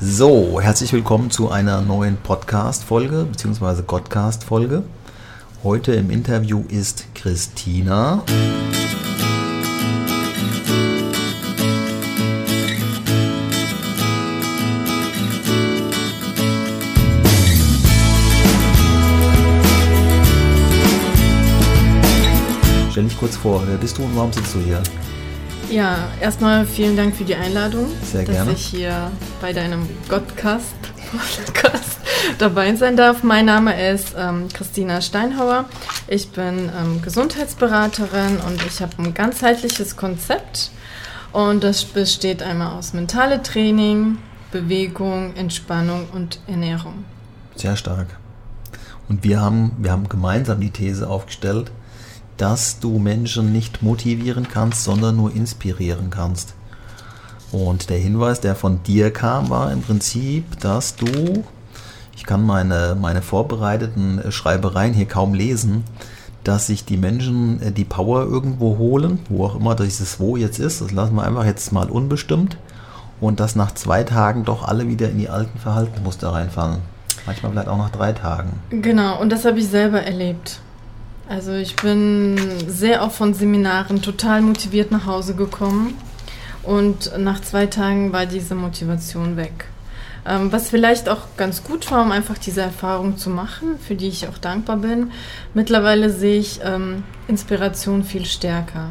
So, herzlich willkommen zu einer neuen Podcast-Folge bzw. Godcast-Folge. Heute im Interview ist Christina. Stell dich kurz vor, wer bist du und warum sitzt du hier? Ja, erstmal vielen Dank für die Einladung, Sehr gerne. dass ich hier bei deinem Godcast Podcast dabei sein darf. Mein Name ist ähm, Christina Steinhauer. Ich bin ähm, Gesundheitsberaterin und ich habe ein ganzheitliches Konzept. Und das besteht einmal aus mentale Training, Bewegung, Entspannung und Ernährung. Sehr stark. Und wir haben, wir haben gemeinsam die These aufgestellt, dass du Menschen nicht motivieren kannst, sondern nur inspirieren kannst. Und der Hinweis, der von dir kam, war im Prinzip, dass du, ich kann meine, meine vorbereiteten Schreibereien hier kaum lesen, dass sich die Menschen äh, die Power irgendwo holen, wo auch immer dieses Wo jetzt ist, das lassen wir einfach jetzt mal unbestimmt, und dass nach zwei Tagen doch alle wieder in die alten Verhaltensmuster reinfallen. Manchmal vielleicht auch nach drei Tagen. Genau, und das habe ich selber erlebt. Also ich bin sehr oft von Seminaren total motiviert nach Hause gekommen und nach zwei Tagen war diese Motivation weg. Ähm, was vielleicht auch ganz gut war, um einfach diese Erfahrung zu machen, für die ich auch dankbar bin. Mittlerweile sehe ich ähm, Inspiration viel stärker.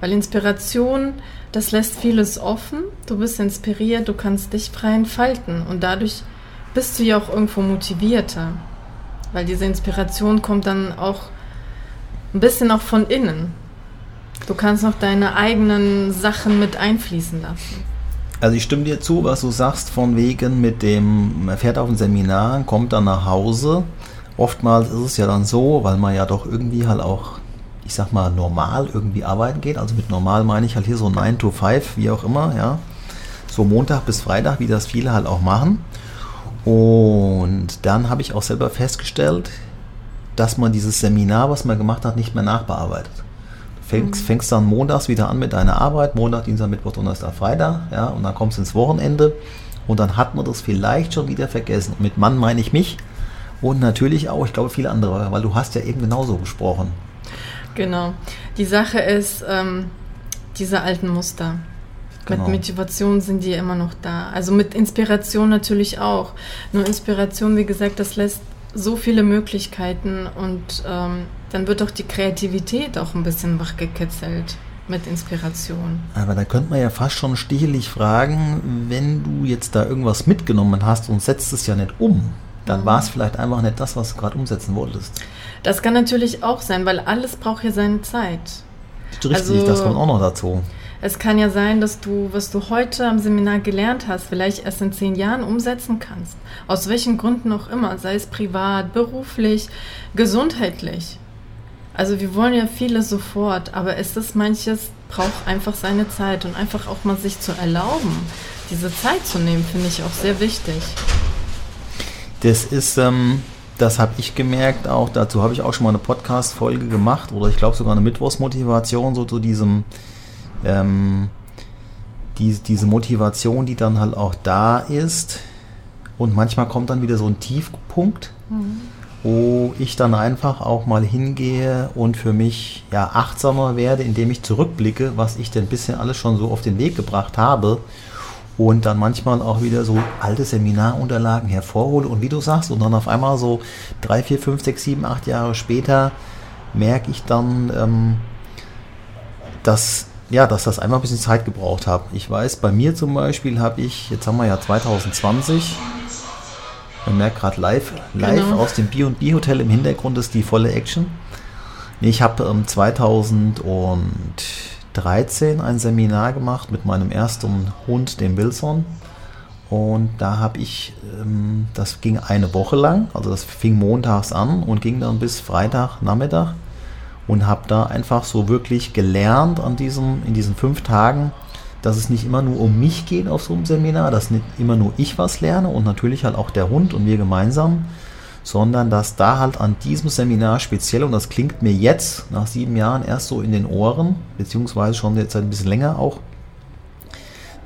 Weil Inspiration, das lässt vieles offen. Du bist inspiriert, du kannst dich frei entfalten und dadurch bist du ja auch irgendwo motivierter. Weil diese Inspiration kommt dann auch ein bisschen auch von innen. Du kannst noch deine eigenen Sachen mit einfließen lassen. Also ich stimme dir zu, was du sagst, von wegen mit dem, man fährt auf ein Seminar, kommt dann nach Hause. Oftmals ist es ja dann so, weil man ja doch irgendwie halt auch, ich sag mal, normal irgendwie arbeiten geht. Also mit normal meine ich halt hier so 9 to 5, wie auch immer, ja. So Montag bis Freitag, wie das viele halt auch machen. Und dann habe ich auch selber festgestellt, dass man dieses Seminar, was man gemacht hat, nicht mehr nachbearbeitet. Du fängst, fängst dann montags wieder an mit deiner Arbeit, Montag, Dienstag, Mittwoch, Donnerstag, Freitag, ja, und dann kommst du ins Wochenende und dann hat man das vielleicht schon wieder vergessen. Und mit Mann meine ich mich und natürlich auch, ich glaube, viele andere, weil du hast ja eben genauso gesprochen. Genau. Die Sache ist, ähm, diese alten Muster. Genau. Mit Motivation sind die immer noch da. Also mit Inspiration natürlich auch. Nur Inspiration, wie gesagt, das lässt so viele Möglichkeiten und ähm, dann wird auch die Kreativität auch ein bisschen wachgekitzelt mit Inspiration. Aber da könnte man ja fast schon stichelig fragen, wenn du jetzt da irgendwas mitgenommen hast und setzt es ja nicht um, dann war es vielleicht einfach nicht das, was du gerade umsetzen wolltest. Das kann natürlich auch sein, weil alles braucht ja seine Zeit. Richtig, Also- das kommt auch noch dazu. Es kann ja sein, dass du, was du heute am Seminar gelernt hast, vielleicht erst in zehn Jahren umsetzen kannst. Aus welchen Gründen auch immer, sei es privat, beruflich, gesundheitlich. Also wir wollen ja vieles sofort, aber es ist manches braucht einfach seine Zeit und einfach auch mal sich zu erlauben, diese Zeit zu nehmen, finde ich auch sehr wichtig. Das ist, ähm, das habe ich gemerkt auch, dazu habe ich auch schon mal eine Podcast-Folge gemacht oder ich glaube sogar eine Mittwochsmotivation, so zu diesem, ähm, die, diese Motivation, die dann halt auch da ist. Und manchmal kommt dann wieder so ein Tiefpunkt, wo ich dann einfach auch mal hingehe und für mich ja achtsamer werde, indem ich zurückblicke, was ich denn bisher alles schon so auf den Weg gebracht habe und dann manchmal auch wieder so alte Seminarunterlagen hervorhole und wie du sagst, und dann auf einmal so drei, vier, fünf, sechs, sieben, acht Jahre später merke ich dann, ähm, dass, ja, dass das einfach ein bisschen Zeit gebraucht hat. Ich weiß, bei mir zum Beispiel habe ich, jetzt haben wir ja 2020, man merkt gerade live, live Genau. aus dem B&B Hotel im Hintergrund ist die volle Action. Ich habe ähm, 2013 ein Seminar gemacht mit meinem ersten Hund, dem Wilson. Und da habe ich, ähm, das ging eine Woche lang, also das fing montags an und ging dann bis Freitag Nachmittag und habe da einfach so wirklich gelernt an diesem, in diesen fünf Tagen, dass es nicht immer nur um mich geht auf so einem Seminar, dass nicht immer nur ich was lerne und natürlich halt auch der Hund und wir gemeinsam, sondern dass da halt an diesem Seminar speziell, und das klingt mir jetzt nach sieben Jahren erst so in den Ohren, beziehungsweise schon jetzt ein bisschen länger auch,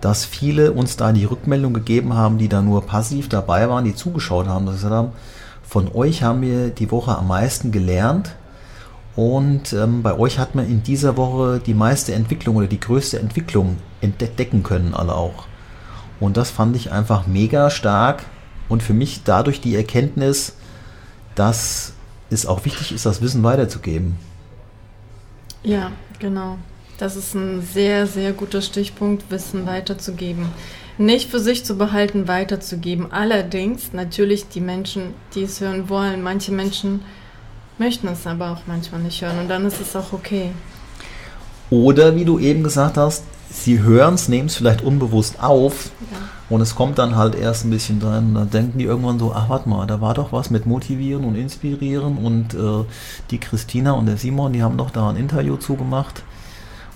dass viele uns da die Rückmeldung gegeben haben, die da nur passiv dabei waren, die zugeschaut haben, dass sie gesagt haben, von euch haben wir die Woche am meisten gelernt und ähm, bei euch hat man in dieser Woche die meiste Entwicklung oder die größte Entwicklung entdecken können, alle auch. Und das fand ich einfach mega stark und für mich dadurch die Erkenntnis, dass es auch wichtig ist, das Wissen weiterzugeben. Ja, genau. Das ist ein sehr, sehr guter Stichpunkt, Wissen weiterzugeben. Nicht für sich zu behalten, weiterzugeben. Allerdings natürlich die Menschen, die es hören wollen. Manche Menschen möchten es aber auch manchmal nicht hören und dann ist es auch okay. Oder wie du eben gesagt hast, sie hören es, nehmen es vielleicht unbewusst auf ja. und es kommt dann halt erst ein bisschen dran. Dann denken die irgendwann so, ach warte mal, da war doch was mit Motivieren und Inspirieren und äh, die Christina und der Simon, die haben doch da ein Interview zugemacht.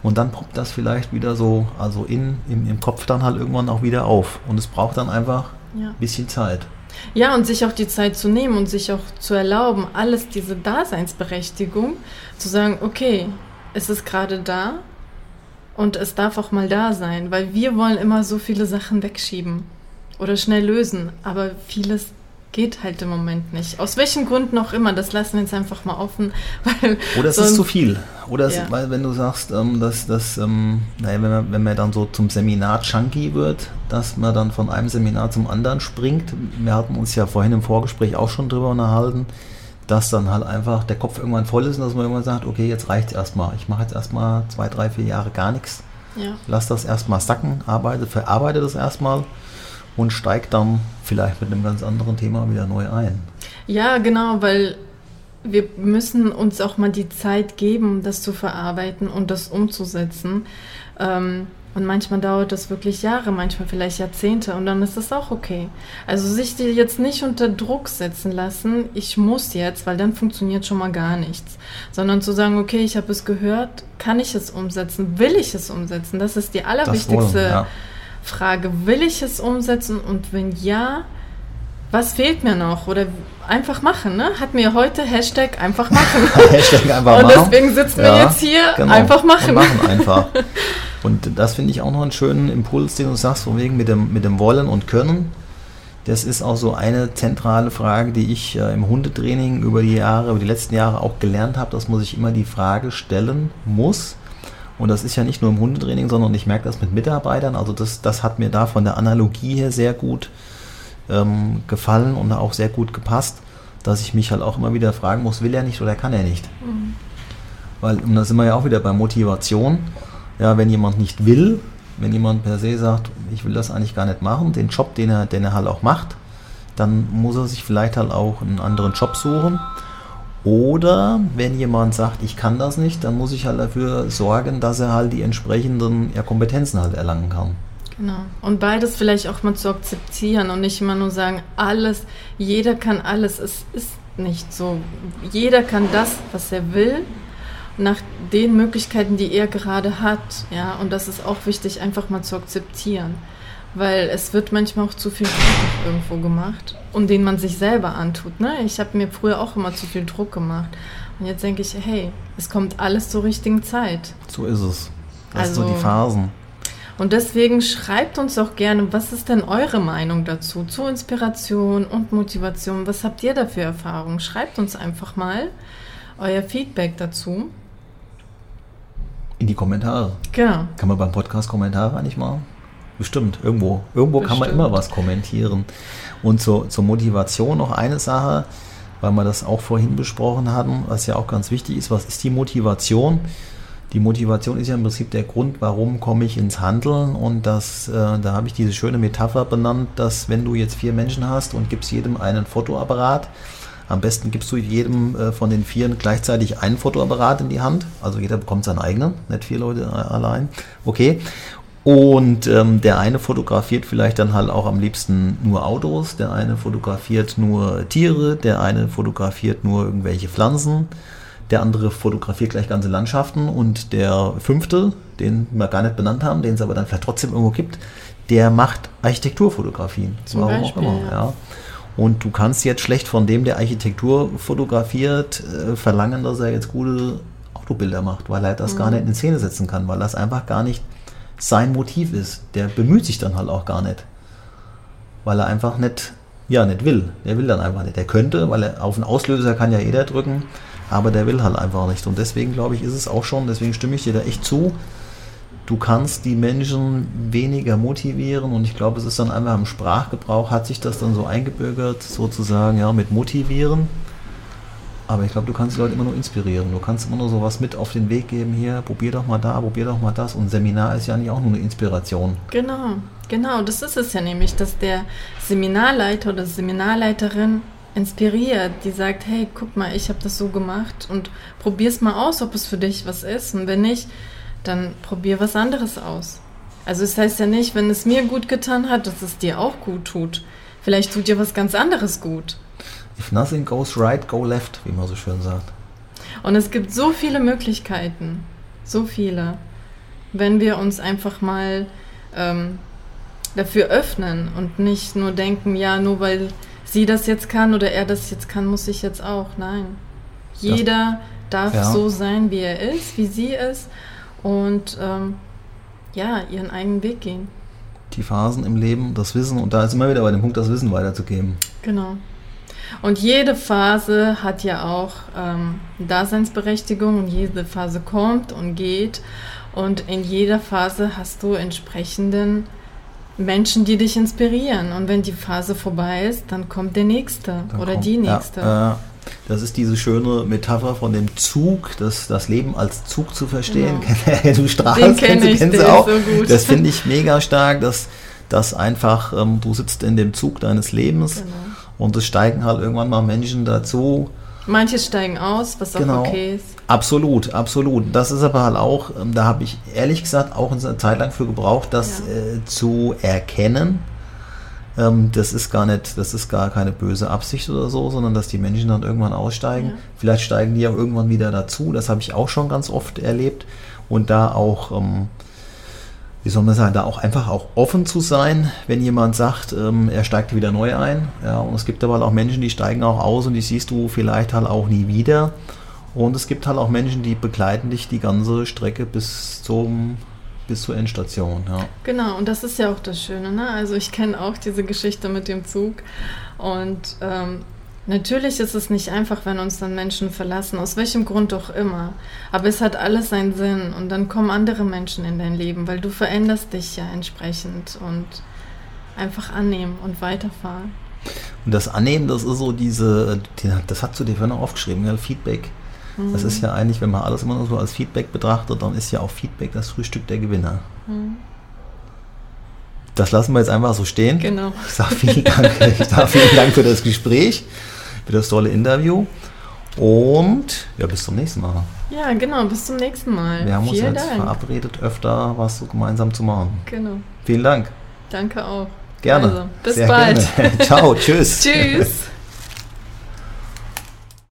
Und dann poppt das vielleicht wieder so, also in, im, im Kopf dann halt irgendwann auch wieder auf. Und es braucht dann einfach ein bisschen Zeit. Ja, und sich auch die Zeit zu nehmen und sich auch zu erlauben, alles diese Daseinsberechtigung, zu sagen, okay, es ist gerade da und es darf auch mal da sein, weil wir wollen immer so viele Sachen wegschieben oder schnell lösen, aber vieles geht halt im Moment nicht. Aus welchen Gründen auch immer, das lassen wir jetzt einfach mal offen. Oder es ist zu viel. Oder es, ja. weil wenn du sagst, ähm, dass, dass ähm, naja, wenn, man, wenn man dann so zum Seminar Chunky wird, dass man dann von einem Seminar zum anderen springt. Wir hatten uns ja vorhin im Vorgespräch auch schon drüber unterhalten, dass dann halt einfach der Kopf irgendwann voll ist und dass man irgendwann sagt, okay, jetzt reicht es erstmal. Ich mache jetzt erstmal zwei, drei, vier Jahre gar nichts. Ja. Lass das erstmal sacken, arbeite, verarbeite das erstmal und steigt dann vielleicht mit einem ganz anderen Thema wieder neu ein. Ja, genau, weil wir müssen uns auch mal die Zeit geben, das zu verarbeiten und das umzusetzen. Ähm, und manchmal dauert das wirklich Jahre, manchmal vielleicht Jahrzehnte und dann ist das auch okay. Also sich die jetzt nicht unter Druck setzen lassen, ich muss jetzt, weil dann funktioniert schon mal gar nichts. Sondern zu sagen, okay, ich habe es gehört, kann ich es umsetzen, will ich es umsetzen? Das ist die allerwichtigste wollen, ja. Frage, will ich es umsetzen und wenn ja, was fehlt mir noch? Oder einfach machen, ne? Hat mir heute Hashtag einfach machen. Hashtag einfach machen. Und deswegen sitzen ja, wir jetzt hier, genau. einfach machen. Und machen einfach. Und das finde ich auch noch einen schönen Impuls, den du sagst, von wegen mit dem, mit dem Wollen und Können. Das ist auch so eine zentrale Frage, die ich äh, im Hundetraining über die Jahre, über die letzten Jahre auch gelernt habe, dass man sich immer die Frage stellen muss, und das ist ja nicht nur im Hundetraining, sondern ich merke das mit Mitarbeitern. Also das, das hat mir da von der Analogie her sehr gut ähm, gefallen und auch sehr gut gepasst, dass ich mich halt auch immer wieder fragen muss, will er nicht oder kann er nicht? Mhm. Weil, und da sind wir ja auch wieder bei Motivation. Ja, wenn jemand nicht will, wenn jemand per se sagt, ich will das eigentlich gar nicht machen, den Job, den er, den er halt auch macht, dann muss er sich vielleicht halt auch einen anderen Job suchen. Oder wenn jemand sagt, ich kann das nicht, dann muss ich halt dafür sorgen, dass er halt die entsprechenden ja, Kompetenzen halt erlangen kann. Genau. Und beides vielleicht auch mal zu akzeptieren und nicht immer nur sagen, alles, jeder kann alles. Es ist nicht so. Jeder kann das, was er will, nach den Möglichkeiten, die er gerade hat. Ja, und das ist auch wichtig, einfach mal zu akzeptieren weil es wird manchmal auch zu viel Druck irgendwo gemacht und den man sich selber antut. Ne? Ich habe mir früher auch immer zu viel Druck gemacht und jetzt denke ich, hey, es kommt alles zur richtigen Zeit. So ist es. Das also, sind so die Phasen. Und deswegen schreibt uns auch gerne, was ist denn eure Meinung dazu, zu Inspiration und Motivation? Was habt ihr da für Erfahrungen? Schreibt uns einfach mal euer Feedback dazu. In die Kommentare. Genau. Kann man beim Podcast Kommentare eigentlich machen? Bestimmt, irgendwo. Irgendwo Bestimmt. kann man immer was kommentieren. Und zur, zur Motivation noch eine Sache, weil wir das auch vorhin besprochen hatten, was ja auch ganz wichtig ist. Was ist die Motivation? Die Motivation ist ja im Prinzip der Grund, warum komme ich ins Handeln. Und das, äh, da habe ich diese schöne Metapher benannt, dass wenn du jetzt vier Menschen hast und gibst jedem einen Fotoapparat, am besten gibst du jedem äh, von den Vieren gleichzeitig einen Fotoapparat in die Hand. Also jeder bekommt seinen eigenen, nicht vier Leute äh, allein. Okay. Und ähm, der eine fotografiert vielleicht dann halt auch am liebsten nur Autos, der eine fotografiert nur Tiere, der eine fotografiert nur irgendwelche Pflanzen, der andere fotografiert gleich ganze Landschaften und der fünfte, den wir gar nicht benannt haben, den es aber dann vielleicht trotzdem irgendwo gibt, der macht Architekturfotografien. Zum Warum Beispiel, auch immer. Ja. ja. Und du kannst jetzt schlecht von dem, der Architektur fotografiert, äh, verlangen, dass er jetzt gute Autobilder macht, weil er das mhm. gar nicht in Szene setzen kann, weil das einfach gar nicht sein Motiv ist. Der bemüht sich dann halt auch gar nicht. Weil er einfach nicht, ja, nicht will. Der will dann einfach nicht. Der könnte, weil er auf den Auslöser kann ja jeder drücken, aber der will halt einfach nicht. Und deswegen glaube ich, ist es auch schon, deswegen stimme ich dir da echt zu. Du kannst die Menschen weniger motivieren und ich glaube, es ist dann einfach im Sprachgebrauch, hat sich das dann so eingebürgert, sozusagen, ja, mit motivieren aber ich glaube, du kannst die Leute immer nur inspirieren. Du kannst immer nur sowas mit auf den Weg geben. Hier, probier doch mal da, probier doch mal das. Und Seminar ist ja nicht auch nur eine Inspiration. Genau, genau. Das ist es ja nämlich, dass der Seminarleiter oder Seminarleiterin inspiriert, die sagt, hey, guck mal, ich habe das so gemacht und probier's mal aus, ob es für dich was ist. Und wenn nicht, dann probier was anderes aus. Also es heißt ja nicht, wenn es mir gut getan hat, dass es dir auch gut tut. Vielleicht tut dir was ganz anderes gut. If nothing goes right, go left, wie man so schön sagt. Und es gibt so viele Möglichkeiten, so viele, wenn wir uns einfach mal ähm, dafür öffnen und nicht nur denken, ja, nur weil sie das jetzt kann oder er das jetzt kann, muss ich jetzt auch. Nein. Jeder das, darf ja. so sein, wie er ist, wie sie ist und ähm, ja, ihren eigenen Weg gehen. Die Phasen im Leben, das Wissen und da ist immer wieder bei dem Punkt, das Wissen weiterzugeben. Genau. Und jede Phase hat ja auch ähm, Daseinsberechtigung und jede Phase kommt und geht. Und in jeder Phase hast du entsprechenden Menschen, die dich inspirieren. Und wenn die Phase vorbei ist, dann kommt der nächste dann oder kommt, die nächste. Ja, äh, das ist diese schöne Metapher von dem Zug, das, das Leben als Zug zu verstehen. Genau. du strahlst, den kenn kennst, ich, kennst du auch. So das finde ich mega stark, dass, dass einfach ähm, du sitzt in dem Zug deines Lebens. Genau und es steigen halt irgendwann mal Menschen dazu. Manche steigen aus, was genau. auch okay ist. Absolut, absolut. Das ist aber halt auch, ähm, da habe ich ehrlich gesagt auch eine Zeit lang für gebraucht, das ja. äh, zu erkennen. Ähm, das ist gar nicht, das ist gar keine böse Absicht oder so, sondern dass die Menschen dann irgendwann aussteigen. Ja. Vielleicht steigen die auch irgendwann wieder dazu. Das habe ich auch schon ganz oft erlebt. Und da auch ähm, wie soll man sagen, da auch einfach auch offen zu sein, wenn jemand sagt, ähm, er steigt wieder neu ein. Ja, und es gibt aber auch Menschen, die steigen auch aus und die siehst du vielleicht halt auch nie wieder. Und es gibt halt auch Menschen, die begleiten dich die ganze Strecke bis zum bis zur Endstation. Ja. Genau, und das ist ja auch das Schöne. Ne? Also ich kenne auch diese Geschichte mit dem Zug und ähm, Natürlich ist es nicht einfach, wenn uns dann Menschen verlassen, aus welchem Grund auch immer. Aber es hat alles seinen Sinn und dann kommen andere Menschen in dein Leben, weil du veränderst dich ja entsprechend und einfach annehmen und weiterfahren. Und das Annehmen, das ist so diese, das hast du dir vorhin auch aufgeschrieben, ja, Feedback. Mhm. Das ist ja eigentlich, wenn man alles immer nur so als Feedback betrachtet, dann ist ja auch Feedback das Frühstück der Gewinner. Mhm. Das lassen wir jetzt einfach so stehen. Genau. Ich sage vielen Dank, ich sag vielen Dank für das Gespräch für das tolle Interview. Und ja, bis zum nächsten Mal. Ja, genau, bis zum nächsten Mal. Wir haben Vielen uns jetzt Dank. verabredet, öfter was so gemeinsam zu machen. Genau. Vielen Dank. Danke auch. Gerne. Also, bis Sehr bald. Gerne. Ciao, tschüss. tschüss.